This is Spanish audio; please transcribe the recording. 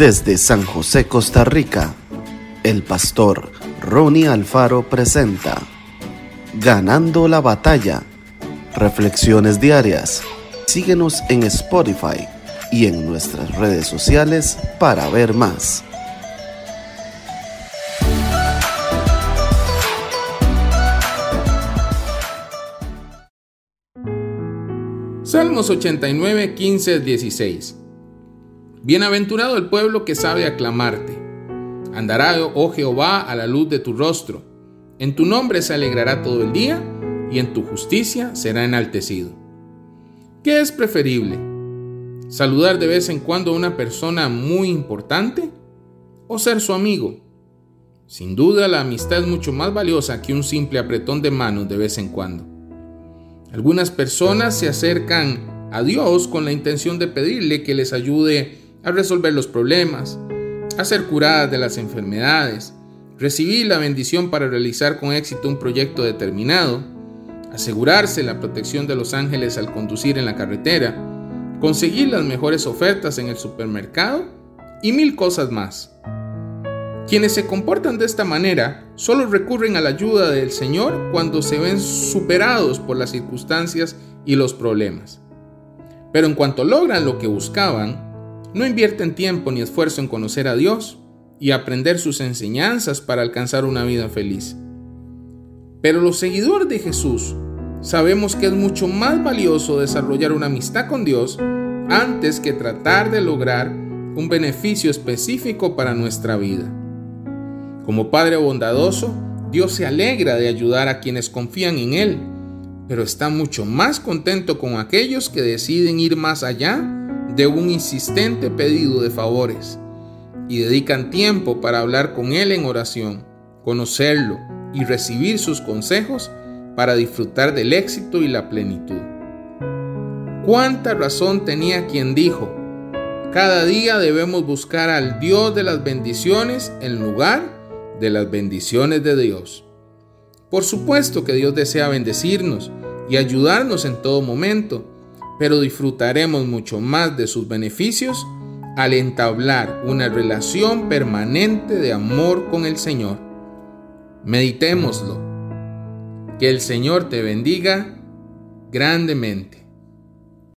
Desde San José, Costa Rica, el pastor Ronnie Alfaro presenta Ganando la batalla. Reflexiones diarias. Síguenos en Spotify y en nuestras redes sociales para ver más. Salmos 89, 15, 16. Bienaventurado el pueblo que sabe aclamarte. Andará, oh Jehová, a la luz de tu rostro. En tu nombre se alegrará todo el día y en tu justicia será enaltecido. ¿Qué es preferible? ¿Saludar de vez en cuando a una persona muy importante o ser su amigo? Sin duda la amistad es mucho más valiosa que un simple apretón de manos de vez en cuando. Algunas personas se acercan a Dios con la intención de pedirle que les ayude a resolver los problemas, a ser curadas de las enfermedades, recibir la bendición para realizar con éxito un proyecto determinado, asegurarse la protección de los ángeles al conducir en la carretera, conseguir las mejores ofertas en el supermercado y mil cosas más. Quienes se comportan de esta manera solo recurren a la ayuda del Señor cuando se ven superados por las circunstancias y los problemas. Pero en cuanto logran lo que buscaban, no invierten tiempo ni esfuerzo en conocer a Dios y aprender sus enseñanzas para alcanzar una vida feliz. Pero los seguidores de Jesús sabemos que es mucho más valioso desarrollar una amistad con Dios antes que tratar de lograr un beneficio específico para nuestra vida. Como Padre bondadoso, Dios se alegra de ayudar a quienes confían en Él, pero está mucho más contento con aquellos que deciden ir más allá de un insistente pedido de favores y dedican tiempo para hablar con Él en oración, conocerlo y recibir sus consejos para disfrutar del éxito y la plenitud. Cuánta razón tenía quien dijo, cada día debemos buscar al Dios de las bendiciones en lugar de las bendiciones de Dios. Por supuesto que Dios desea bendecirnos y ayudarnos en todo momento, pero disfrutaremos mucho más de sus beneficios al entablar una relación permanente de amor con el Señor. Meditémoslo. Que el Señor te bendiga grandemente.